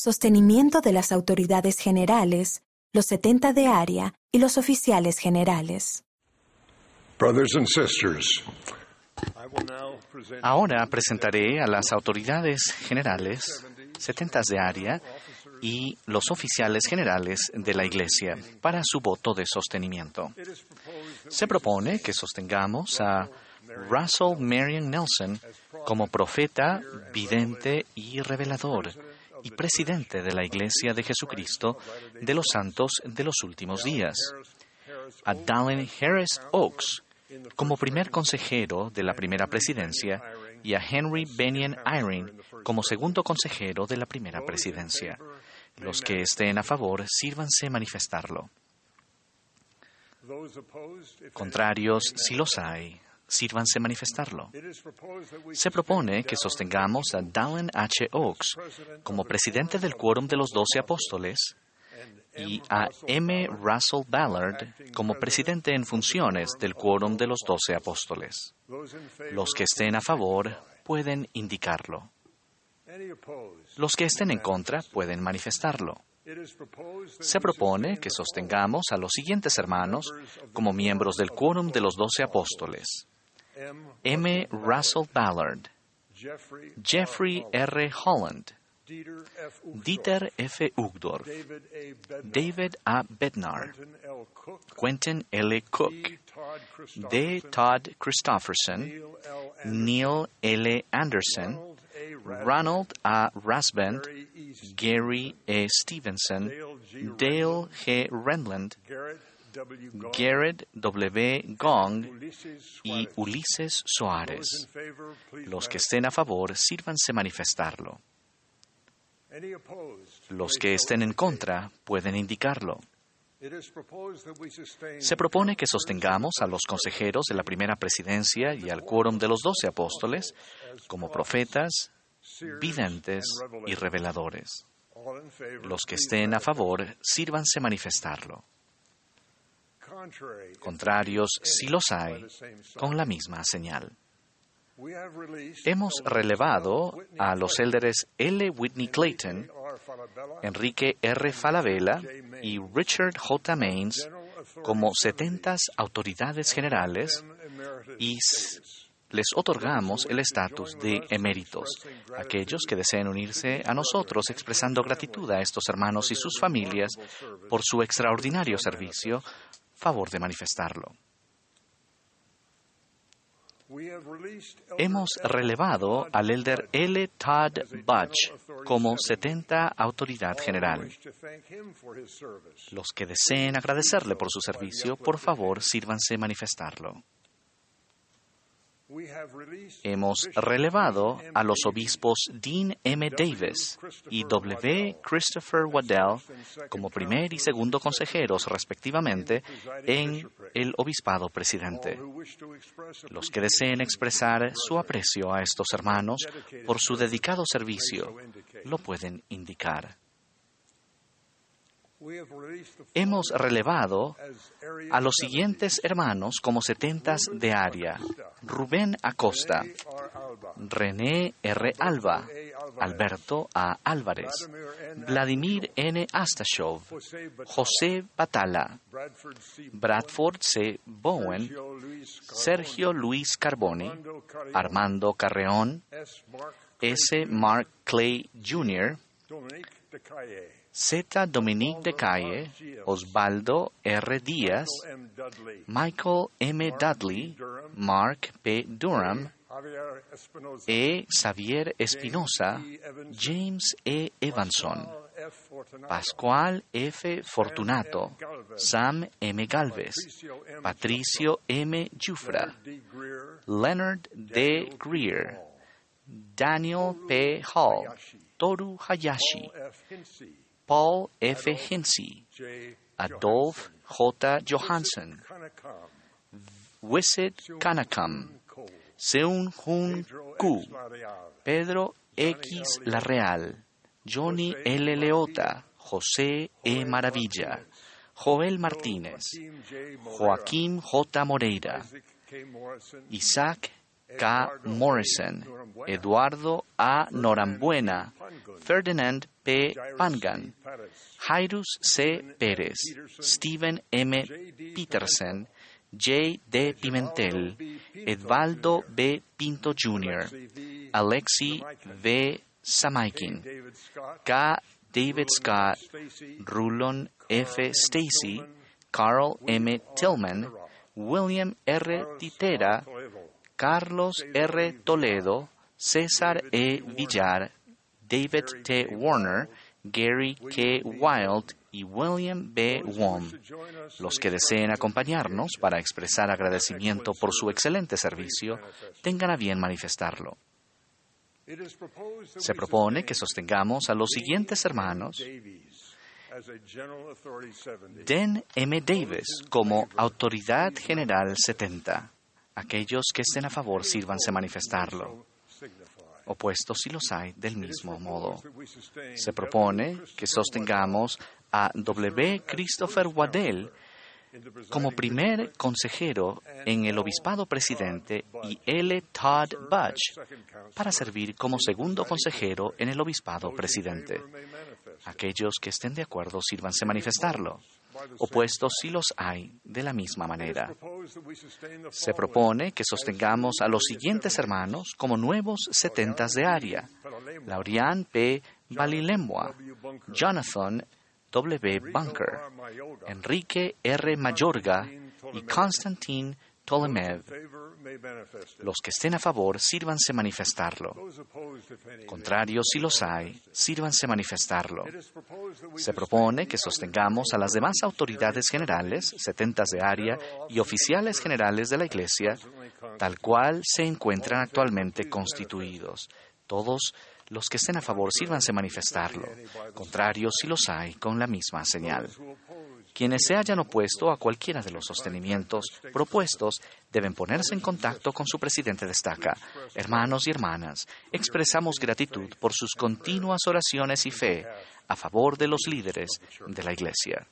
sostenimiento de las autoridades generales, los 70 de área y los oficiales generales. Brothers and sisters, Ahora presentaré a las autoridades generales, 70 de área y los oficiales generales de la Iglesia para su voto de sostenimiento. Se propone que sostengamos a Russell Marion Nelson como profeta, vidente y revelador y presidente de la Iglesia de Jesucristo de los Santos de los Últimos Días. A Dallin Harris Oaks como primer consejero de la primera presidencia y a Henry Benyon Eyring como segundo consejero de la primera presidencia. Los que estén a favor, sírvanse manifestarlo. Contrarios, si los hay, sírvanse manifestarlo. Se propone que sostengamos a Dallin H. Oaks como presidente del quórum de los doce apóstoles y a M. Russell Ballard como presidente en funciones del quórum de los doce apóstoles. Los que estén a favor pueden indicarlo. Los que estén en contra pueden manifestarlo. Se propone que sostengamos a los siguientes hermanos como miembros del quórum de los doce apóstoles. M. Russell Ballard, Jeffrey R. Holland, Dieter F. Ugdorf, David A. Bednar, Quentin L. Cook, D. Todd Christofferson, Neil L. Anderson, Ronald A. Rasband, Gary E. Stevenson, Dale G. Renland, Garrett W. Gong y Ulises Soares. Los que estén a favor, sírvanse manifestarlo. Los que estén en contra pueden indicarlo. Se propone que sostengamos a los consejeros de la primera presidencia y al quórum de los doce apóstoles como profetas, videntes y reveladores. Los que estén a favor, sírvanse manifestarlo. Contrarios, si los hay, con la misma señal. Hemos relevado a los élderes L. Whitney Clayton, Enrique R. Falabella y Richard J. Maines como 70 autoridades generales y les otorgamos el estatus de eméritos. Aquellos que deseen unirse a nosotros expresando gratitud a estos hermanos y sus familias por su extraordinario servicio, favor de manifestarlo. Hemos relevado al elder L. Todd Budge como 70 autoridad general. Los que deseen agradecerle por su servicio, por favor, sírvanse manifestarlo. Hemos relevado a los obispos Dean M. Davis y W. Christopher Waddell como primer y segundo consejeros, respectivamente, en el obispado presidente. Los que deseen expresar su aprecio a estos hermanos por su dedicado servicio lo pueden indicar. Hemos relevado a los siguientes hermanos como setentas de área. Rubén Acosta, René R. Alba, Alberto A. Álvarez, Vladimir N. Astashov, José Batala, Bradford C. Bowen, Sergio Luis Carboni, Armando Carreón, S. Mark Clay Jr., Z. Dominique de Calle, Osvaldo R. Díaz, Michael M. Dudley, Mark P. Durham, E. Xavier Espinosa, James E. Evanson, Pascual F. Fortunato, Sam M. Galvez, Patricio M. Jufra, Leonard D. Greer, Daniel P. Hall, Toru Hayashi, Paul F. Hinsey, Adolf J. Johansson, Wissit Kanakam, Seun Hun Ku, Pedro X. La Real, Johnny L. Leota, José E. Maravilla, Joel Martínez, Joaquín J. Moreira, Isaac K. Morrison, Eduardo A. Norambuena, Ferdinand P. Pangan, Jairus C. Pérez, Stephen M. Peterson, J. D. Pimentel, Edvaldo B. Pinto Jr., Alexi V. Samaikin, K. David Scott, Rulon F. Stacy, Carl M. Tillman, William R. Titera, Carlos R. Toledo, César E. Villar, David T. Warner, Gary K. Wild y William B. Wong. Los que deseen acompañarnos para expresar agradecimiento por su excelente servicio, tengan a bien manifestarlo. Se propone que sostengamos a los siguientes hermanos Den M. Davis como Autoridad General 70. Aquellos que estén a favor sírvanse manifestarlo. Opuestos si los hay del mismo modo. Se propone que sostengamos a W. Christopher Waddell como primer consejero en el obispado presidente y L. Todd Budge para servir como segundo consejero en el obispado presidente. Aquellos que estén de acuerdo sírvanse manifestarlo. Opuestos si los hay de la misma manera. Se propone que sostengamos a los siguientes hermanos como nuevos setentas de área. Laurian P. Balilemua, Jonathan W. Bunker, Enrique R. Mayorga y Konstantin Los que estén a favor, sírvanse manifestarlo. Contrarios, si los hay, sírvanse manifestarlo. Se propone que sostengamos a las demás autoridades generales, setentas de área y oficiales generales de la Iglesia, tal cual se encuentran actualmente constituidos. Todos los que estén a favor, sírvanse manifestarlo. Contrarios, si los hay, con la misma señal. Quienes se hayan opuesto a cualquiera de los sostenimientos propuestos deben ponerse en contacto con su presidente de estaca. Hermanos y hermanas, expresamos gratitud por sus continuas oraciones y fe a favor de los líderes de la Iglesia.